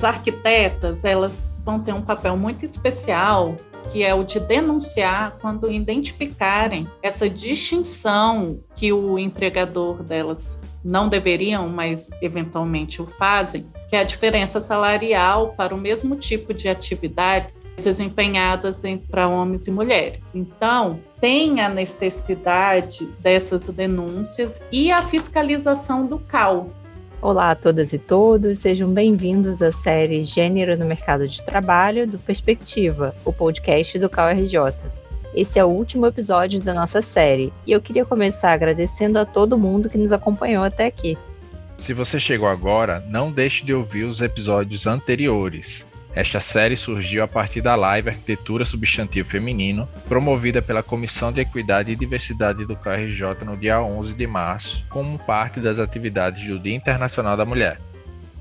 As arquitetas, elas vão ter um papel muito especial que é o de denunciar quando identificarem essa distinção que o empregador delas não deveriam, mas eventualmente o fazem, que é a diferença salarial para o mesmo tipo de atividades desempenhadas para homens e mulheres. Então, tem a necessidade dessas denúncias e a fiscalização do CAL, Olá a todas e todos, sejam bem-vindos à série Gênero no Mercado de Trabalho do Perspectiva, o podcast do CalRJ. Esse é o último episódio da nossa série e eu queria começar agradecendo a todo mundo que nos acompanhou até aqui. Se você chegou agora, não deixe de ouvir os episódios anteriores. Esta série surgiu a partir da live Arquitetura Substantivo Feminino, promovida pela Comissão de Equidade e Diversidade do KRJ no dia 11 de março, como parte das atividades do Dia Internacional da Mulher.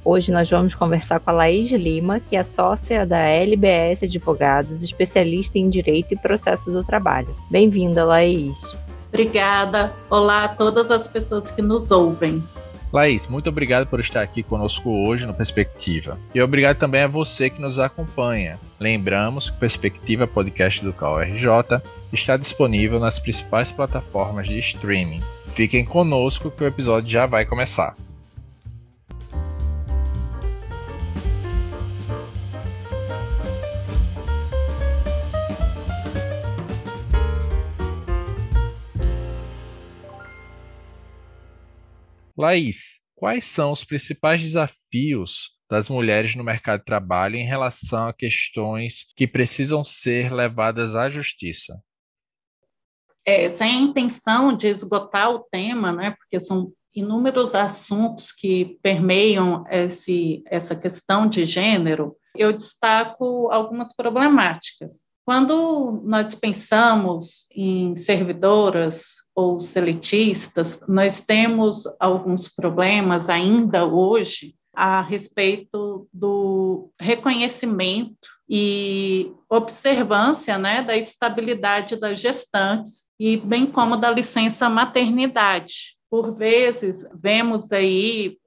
Hoje nós vamos conversar com a Laís Lima, que é sócia da LBS Advogados, especialista em Direito e Processo do Trabalho. Bem-vinda, Laís. Obrigada. Olá a todas as pessoas que nos ouvem. Laís, muito obrigado por estar aqui conosco hoje no Perspectiva. E obrigado também a você que nos acompanha. Lembramos que o Perspectiva Podcast do CalRJ está disponível nas principais plataformas de streaming. Fiquem conosco que o episódio já vai começar. Laís, quais são os principais desafios das mulheres no mercado de trabalho em relação a questões que precisam ser levadas à justiça? É, sem intenção de esgotar o tema, né, porque são inúmeros assuntos que permeiam esse, essa questão de gênero, eu destaco algumas problemáticas. Quando nós pensamos em servidoras ou seletistas, nós temos alguns problemas ainda hoje a respeito do reconhecimento e observância né, da estabilidade das gestantes e bem como da licença maternidade. Por vezes, vemos aí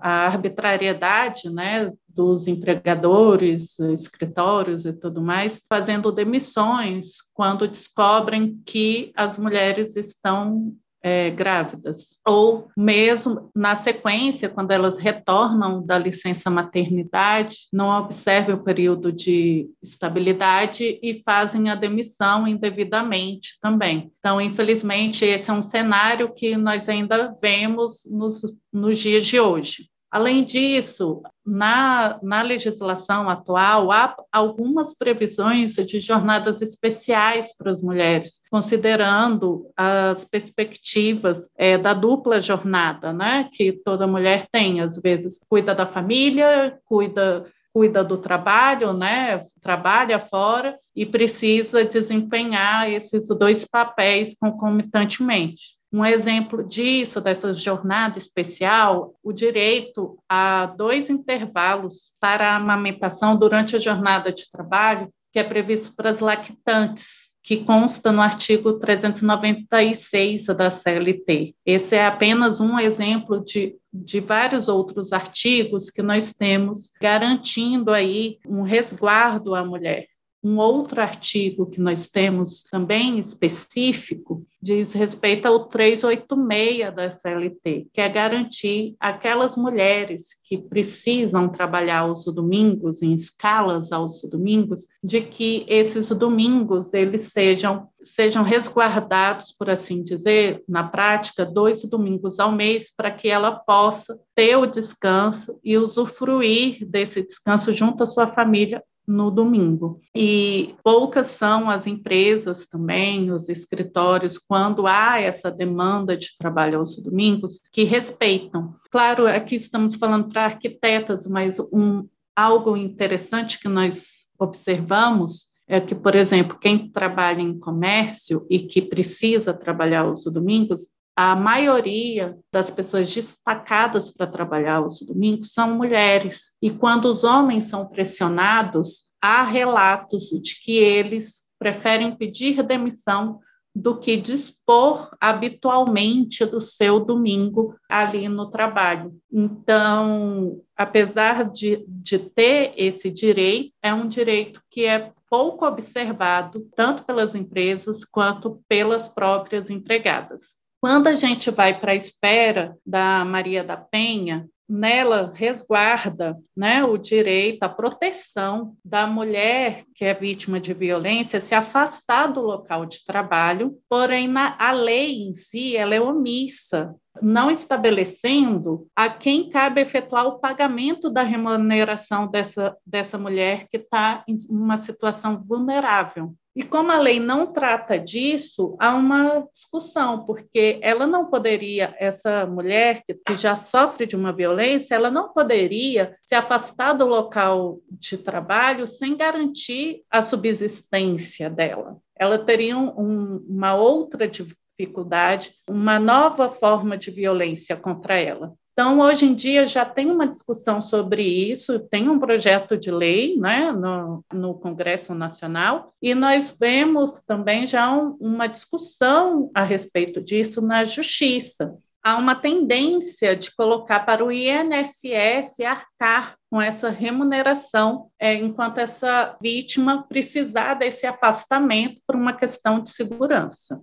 a arbitrariedade né, dos empregadores, escritórios e tudo mais, fazendo demissões quando descobrem que as mulheres estão é, grávidas, ou mesmo na sequência, quando elas retornam da licença maternidade, não observam o período de estabilidade e fazem a demissão indevidamente também. Então, infelizmente, esse é um cenário que nós ainda vemos nos, nos dias de hoje. Além disso, na, na legislação atual, há algumas previsões de jornadas especiais para as mulheres, considerando as perspectivas é, da dupla jornada, né, que toda mulher tem, às vezes cuida da família, cuida cuida do trabalho, né, trabalha fora e precisa desempenhar esses dois papéis concomitantemente. Um exemplo disso, dessa jornada especial, o direito a dois intervalos para a amamentação durante a jornada de trabalho, que é previsto para as lactantes, que consta no artigo 396 da CLT. Esse é apenas um exemplo de, de vários outros artigos que nós temos garantindo aí um resguardo à mulher. Um outro artigo que nós temos também específico diz respeito ao 386 da CLT, que é garantir aquelas mulheres que precisam trabalhar aos domingos, em escalas aos domingos, de que esses domingos eles sejam, sejam resguardados, por assim dizer, na prática, dois domingos ao mês, para que ela possa ter o descanso e usufruir desse descanso junto à sua família no domingo. E poucas são as empresas também, os escritórios, quando há essa demanda de trabalho aos domingos, que respeitam. Claro, aqui estamos falando para arquitetas, mas um, algo interessante que nós observamos é que, por exemplo, quem trabalha em comércio e que precisa trabalhar aos domingos, a maioria das pessoas destacadas para trabalhar aos domingos são mulheres. E quando os homens são pressionados, há relatos de que eles preferem pedir demissão do que dispor habitualmente do seu domingo ali no trabalho. Então, apesar de, de ter esse direito, é um direito que é pouco observado, tanto pelas empresas quanto pelas próprias empregadas. Quando a gente vai para a espera da Maria da Penha, nela resguarda né, o direito à proteção da mulher que é vítima de violência se afastar do local de trabalho, porém na, a lei em si ela é omissa, não estabelecendo a quem cabe efetuar o pagamento da remuneração dessa, dessa mulher que está em uma situação vulnerável. E como a lei não trata disso, há uma discussão, porque ela não poderia, essa mulher que, já sofre de uma violência, ela não poderia se afastar do local de trabalho sem garantir a subsistência dela. Ela teria um, uma outra dificuldade, uma nova forma de violência contra ela. Então, hoje em dia já tem uma discussão sobre isso, tem um projeto de lei né, no, no Congresso Nacional, e nós vemos também já um, uma discussão a respeito disso na Justiça. Há uma tendência de colocar para o INSS arcar com essa remuneração, é, enquanto essa vítima precisar desse afastamento por uma questão de segurança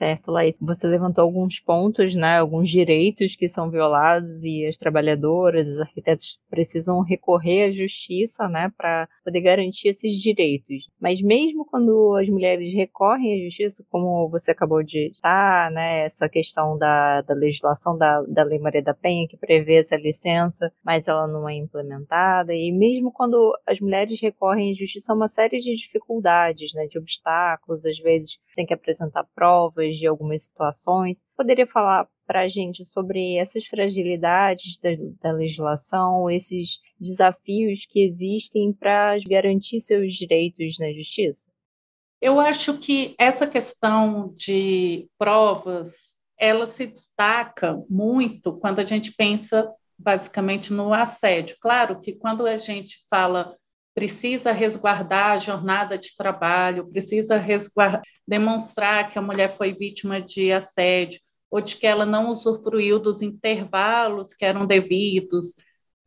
certo, Laís? Você levantou alguns pontos, né, alguns direitos que são violados e as trabalhadoras, os arquitetos precisam recorrer à justiça, né, para poder garantir esses direitos. Mas mesmo quando as mulheres recorrem à justiça, como você acabou de citar, né, essa questão da, da legislação da, da Lei Maria da Penha, que prevê essa licença, mas ela não é implementada, e mesmo quando as mulheres recorrem à justiça, há uma série de dificuldades, né, de obstáculos, às vezes tem que apresentar provas, de algumas situações. Poderia falar para a gente sobre essas fragilidades da, da, legislação, esses desafios que existem para garantir seus direitos na justiça? Eu acho que essa questão de provas, ela se destaca muito quando a gente pensa basicamente no assédio. Claro que quando a gente fala precisa resguardar a jornada de trabalho, precisa demonstrar que a mulher foi vítima de assédio ou de que ela não usufruiu dos intervalos que eram devidos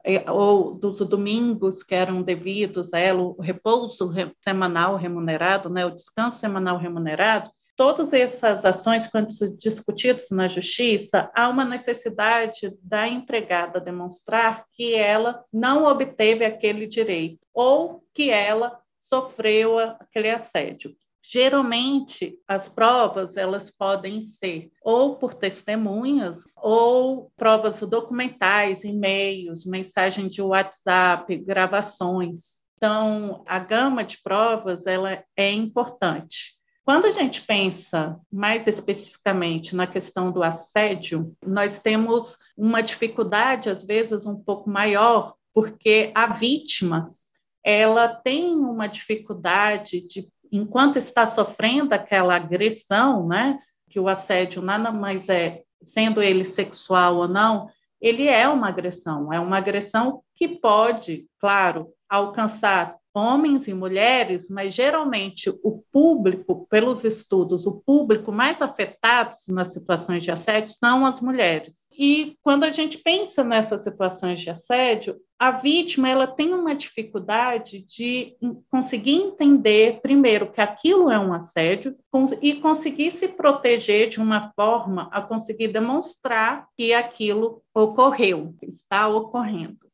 eh, ou dos domingos que eram devidos a ela, o repouso semanal remunerado, né, o descanso semanal remunerado, Todas essas ações, quando discutidas na justiça, há uma necessidade da empregada demonstrar que ela não obteve aquele direito ou que ela sofreu aquele assédio. Geralmente, as provas elas podem ser ou por testemunhas ou provas documentais, e-mails, mensagem de WhatsApp, gravações. Então, a gama de provas ela é importante. Quando a gente pensa mais especificamente na questão do assédio, nós temos uma dificuldade, às vezes, um pouco maior, porque a vítima ela tem uma dificuldade de, enquanto está sofrendo aquela agressão, né, que o assédio nada mais é, sendo ele sexual ou não, ele é uma agressão, é uma agressão que pode, claro, alcançar homens e mulheres, mas geralmente o público, pelos estudos, o público mais afetado nas situações de assédio são as mulheres. E quando a gente pensa nessas situações de assédio, a vítima ela tem uma dificuldade de conseguir entender, primeiro, que aquilo é um assédio e conseguir se proteger de uma forma a conseguir demonstrar que aquilo ocorreu, está ocorrendo.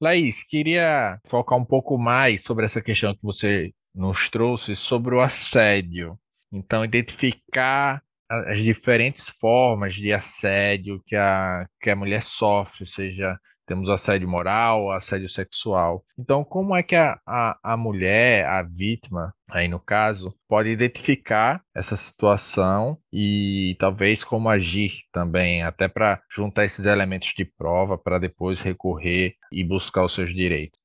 Laís, queria focar um pouco mais sobre essa questão que você nos trouxe sobre o assédio. Então, identificar as diferentes formas de assédio que a, que a mulher sofre, seja temos assédio moral, assédio sexual. Então, como é que a, a, a mulher, a vítima, aí no caso, pode identificar essa situação e talvez como agir também, até para juntar esses elementos de prova para depois recorrer e buscar os seus direitos?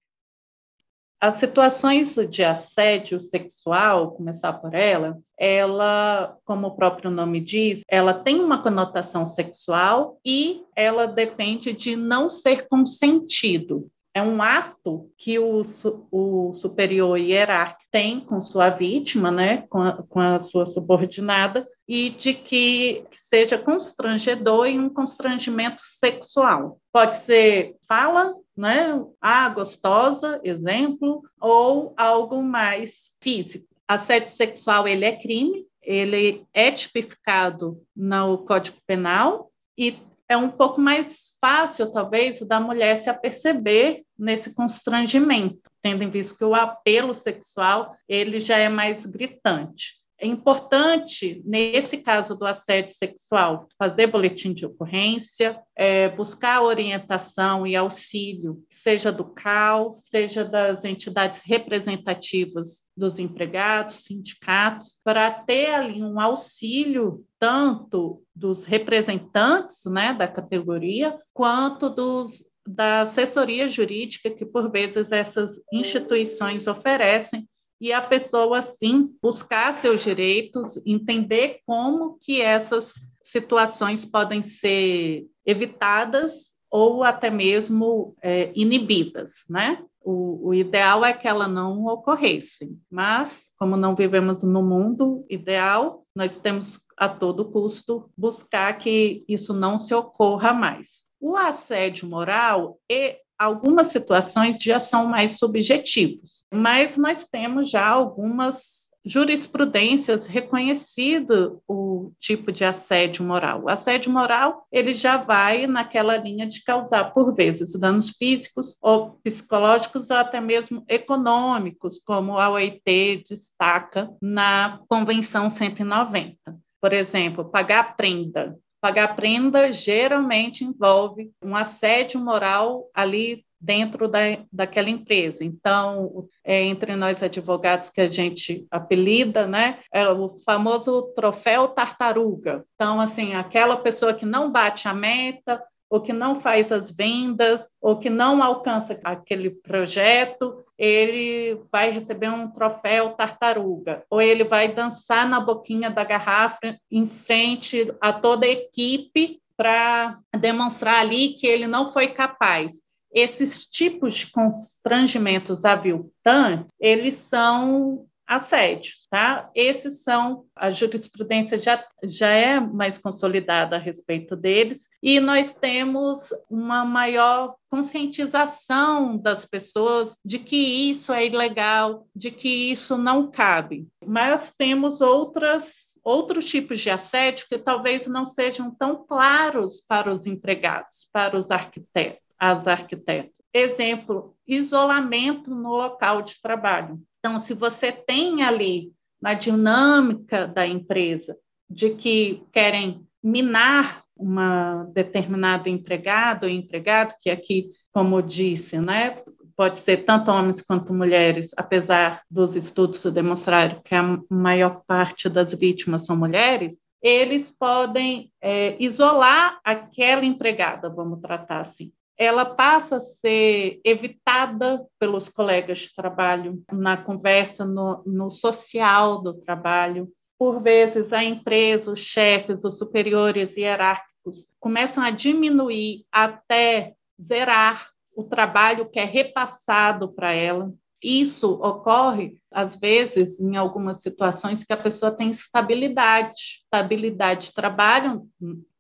As situações de assédio sexual, começar por ela, ela, como o próprio nome diz, ela tem uma conotação sexual e ela depende de não ser consentido. é um ato que o, o superior hierárquico tem com sua vítima, né, com a, com a sua subordinada, e de que seja constrangedor e um constrangimento sexual. Pode ser fala, né, ah, gostosa, exemplo, ou algo mais físico. Assédio sexual ele é crime, ele é tipificado no Código Penal e é um pouco mais fácil, talvez, da mulher se aperceber nesse constrangimento, tendo em vista que o apelo sexual ele já é mais gritante. É importante, nesse caso do assédio sexual, fazer boletim de ocorrência, é, buscar orientação e auxílio, seja do CAL, seja das entidades representativas dos empregados, sindicatos, para ter ali um auxílio tanto dos representantes né, da categoria, quanto dos da assessoria jurídica que, por vezes, essas instituições oferecem e a pessoa, sim, buscar seus direitos, entender como que essas situações podem ser evitadas ou até mesmo é, inibidas, né? O, o, ideal é que ela não ocorresse, mas como não vivemos no mundo ideal, nós temos a todo custo buscar que isso não se ocorra mais. O assédio moral e algumas situações já são mais subjetivos, mas nós temos já algumas jurisprudências reconhecido o tipo de assédio moral. O assédio moral, ele já vai naquela linha de causar, por vezes, danos físicos ou psicológicos ou até mesmo econômicos, como a OIT destaca na Convenção 190. Por exemplo, pagar prenda, Pagar prenda geralmente envolve um assédio moral ali dentro da, daquela empresa. Então, é, entre nós advogados que a gente apelida, né, é o famoso troféu tartaruga. Então, assim, aquela pessoa que não bate a meta, ou que não faz as vendas, ou que não alcança aquele projeto, ele vai receber um troféu tartaruga, ou ele vai dançar na boquinha da garrafa em frente a toda a equipe para demonstrar ali que ele não foi capaz. Esses tipos de constrangimentos aviltantes, eles são assédios, tá? Esses são, a jurisprudência já, já é mais consolidada a respeito deles, e nós temos uma maior conscientização das pessoas de que isso é ilegal, de que isso não cabe. Mas temos outras outros tipos de assédio que talvez não sejam tão claros para os empregados, para os arquitetos, as arquitetas. Exemplo, isolamento no local de trabalho. Então, se você tem ali na dinâmica da empresa de que querem minar uma determinada empregada ou empregado, que aqui, como eu disse, né, pode ser tanto homens quanto mulheres, apesar dos estudos demonstrarem que a maior parte das vítimas são mulheres, eles podem é, isolar aquela empregada, vamos tratar assim ela passa a ser evitada pelos colegas de trabalho na conversa no, no social do trabalho. Por vezes, a empresa, os chefes, os superiores hierárquicos começam a diminuir até zerar o trabalho que é repassado para ela. Isso ocorre, às vezes, em algumas situações que a pessoa tem estabilidade, estabilidade de trabalho,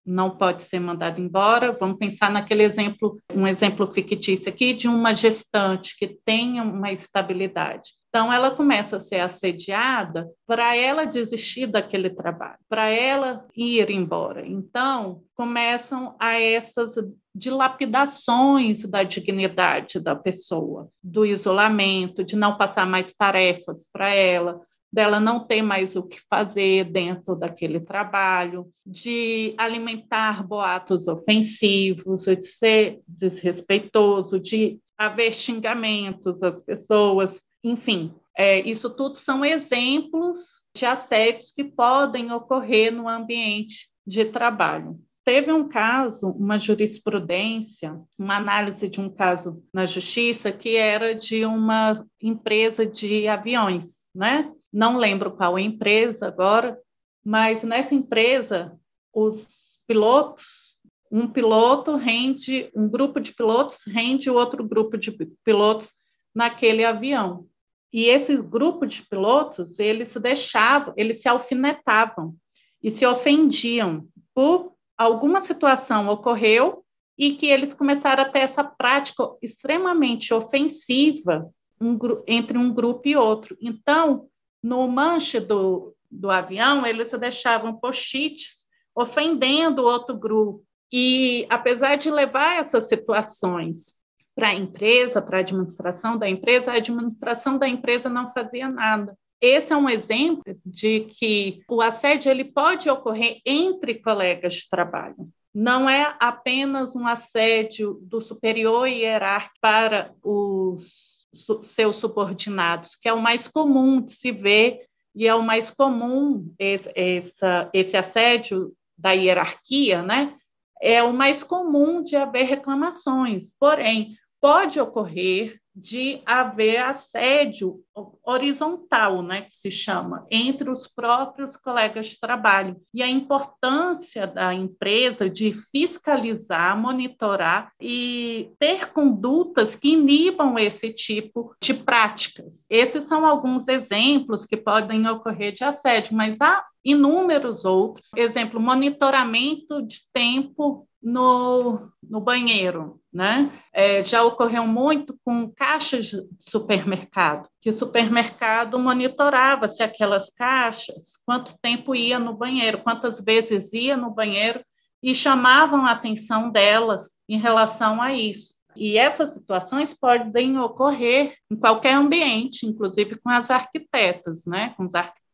não pode ser mandado embora. Vamos pensar naquele exemplo, um exemplo fictício aqui de uma gestante que tenha uma estabilidade. Então, ela começa a ser assediada para ela desistir daquele trabalho, para ela ir embora. Então, começam a essas dilapidações da dignidade da pessoa, do isolamento, de não passar mais tarefas para ela, dela não ter mais o que fazer dentro daquele trabalho, de alimentar boatos ofensivos, de ser desrespeitoso, de haver xingamentos às pessoas, enfim. É, isso tudo são exemplos de assédios que podem ocorrer no ambiente de trabalho. Teve um caso, uma jurisprudência, uma análise de um caso na justiça que era de uma empresa de aviões, né? Não lembro qual empresa agora, mas nessa empresa os pilotos um piloto rende, um grupo de pilotos rende outro grupo de pilotos naquele avião. E esse grupo de pilotos, eles se deixavam, eles se alfinetavam e se ofendiam por alguma situação ocorreu e que eles começaram a ter essa prática extremamente ofensiva um, entre um grupo e outro. Então, no manche do, do avião, eles deixavam post-its ofendendo outro grupo. E, apesar de levar essas situações para a empresa, para a administração da empresa, a administração da empresa não fazia nada. Esse é um exemplo de que o assédio ele pode ocorrer entre colegas de trabalho. Não é apenas um assédio do superior hierárquico para os seus subordinados, que é o mais comum de se ver e é o mais comum esse, essa, esse assédio da hierarquia, né? É o mais comum de haver reclamações. Porém, pode ocorrer de haver assédio horizontal, né, que se chama, entre os próprios colegas de trabalho. E a importância da empresa de fiscalizar, monitorar e ter condutas que inibam esse tipo de práticas. Esses são alguns exemplos que podem ocorrer de assédio, mas há inúmeros outros. Exemplo, monitoramento de tempo no, no banheiro, né? É, já ocorreu muito com caixas de supermercado, que o supermercado monitorava se aquelas caixas, quanto tempo ia no banheiro, quantas vezes ia no banheiro, e chamavam a atenção delas em relação a isso. E essas situações podem ocorrer em qualquer ambiente, inclusive com as arquitetas, né? com os arquitetos.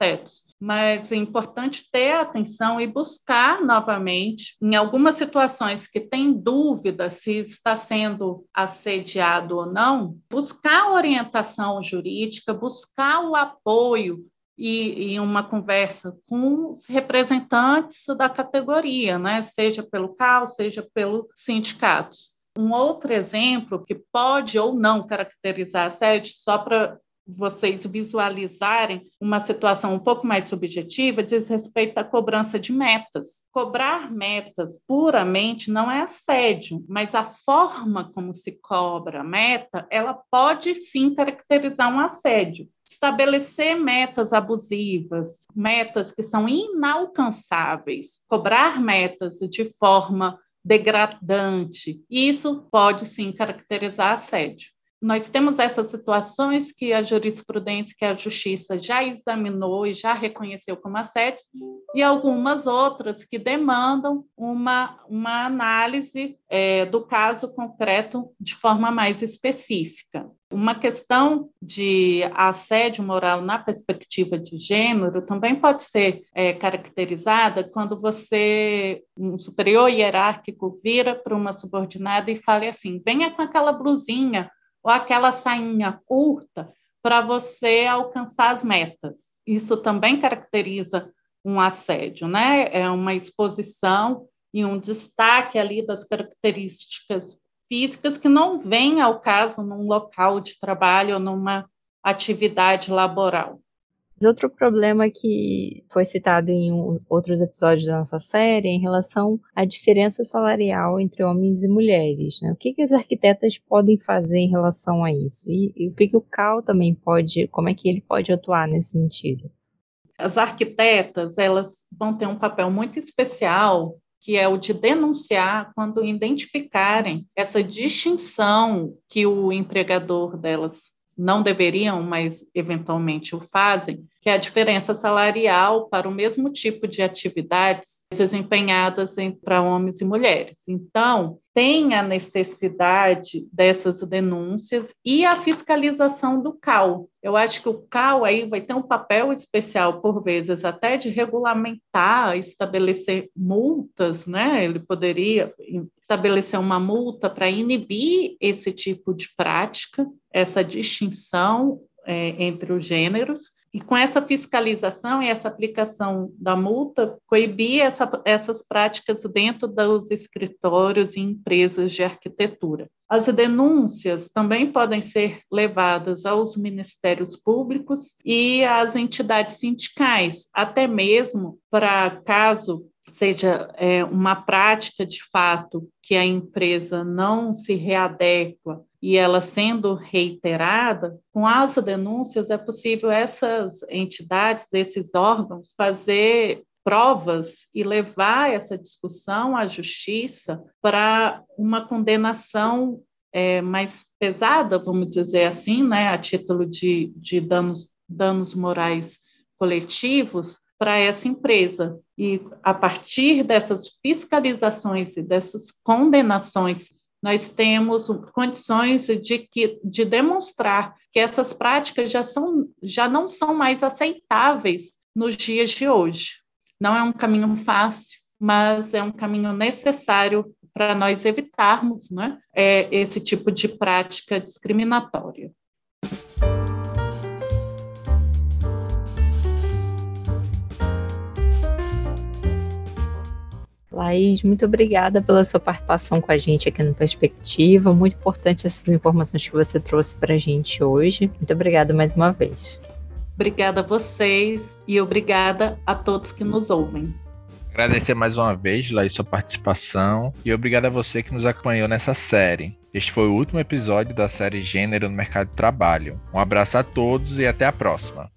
Mas é importante ter atenção e buscar novamente, em algumas situações que tem dúvida se está sendo assediado ou não, buscar orientação jurídica, buscar o apoio e, e, uma conversa com os representantes da categoria, né? seja pelo CAL, seja pelos sindicatos. Um outro exemplo que pode ou não caracterizar assédio, só para vocês visualizarem uma situação um pouco mais subjetiva, diz respeito à cobrança de metas. Cobrar metas puramente não é assédio, mas a forma como se cobra a meta, ela pode sim caracterizar um assédio. Estabelecer metas abusivas, metas que são inalcançáveis, cobrar metas de forma degradante. Isso pode sim caracterizar assédio. Nós temos essas situações que a jurisprudência, que a justiça já examinou e já reconheceu como assédio, e algumas outras que demandam uma, uma análise é, do caso concreto de forma mais específica. Uma questão de assédio moral na perspectiva de gênero também pode ser é, caracterizada quando você, um superior hierárquico, vira para uma subordinada e fala assim: venha com aquela blusinha ou aquela sainha curta para você alcançar as metas. Isso também caracteriza um assédio, né? É uma exposição e um destaque ali das características físicas que não vêm ao caso num local de trabalho ou numa atividade laboral. Outro problema que foi citado em outros episódios da nossa série é em relação à diferença salarial entre homens e mulheres. Né? O que, que os arquitetas podem fazer em relação a isso? E, e o que, que o CAL também pode, como é que ele pode atuar nesse sentido? As arquitetas, elas vão ter um papel muito especial que é o de denunciar quando identificarem essa distinção que o empregador delas não deveriam, mas eventualmente o fazem, que é a diferença salarial para o mesmo tipo de atividades desempenhadas para homens e mulheres. Então, tem a necessidade dessas denúncias e a fiscalização do CAL. Eu acho que o CAL aí vai ter um papel especial, por vezes, até de regulamentar, estabelecer multas, né? Ele poderia estabelecer uma multa para inibir esse tipo de prática, essa distinção é, entre os gêneros, e com essa fiscalização e essa aplicação da multa, coibir essa, essas práticas dentro dos escritórios e empresas de arquitetura. As denúncias também podem ser levadas aos ministérios públicos e às entidades sindicais, até mesmo para caso seja é, uma prática de fato que a empresa não se readequa e ela sendo reiterada, com as denúncias é possível essas entidades, esses órgãos, fazer provas e levar essa discussão à justiça para uma condenação é, mais pesada, vamos dizer assim, né, a título de, de danos, danos morais coletivos para essa empresa. E a partir dessas fiscalizações e dessas condenações, nós temos condições de, que, de demonstrar que essas práticas já, são, já não são mais aceitáveis nos dias de hoje. Não é um caminho fácil, mas é um caminho necessário para nós evitarmos né, é, esse tipo de prática discriminatória. Laís, muito obrigada pela sua participação com a gente aqui no Perspectiva. Muito importante essas informações que você trouxe para a gente hoje. Muito obrigada mais uma vez. Obrigada a vocês e obrigada a todos que nos ouvem. Agradecer mais uma vez, Laís, sua participação e obrigado a você que nos acompanhou nessa série. Este foi o último episódio da série Gênero no Mercado de Trabalho. Um abraço a todos e até a próxima.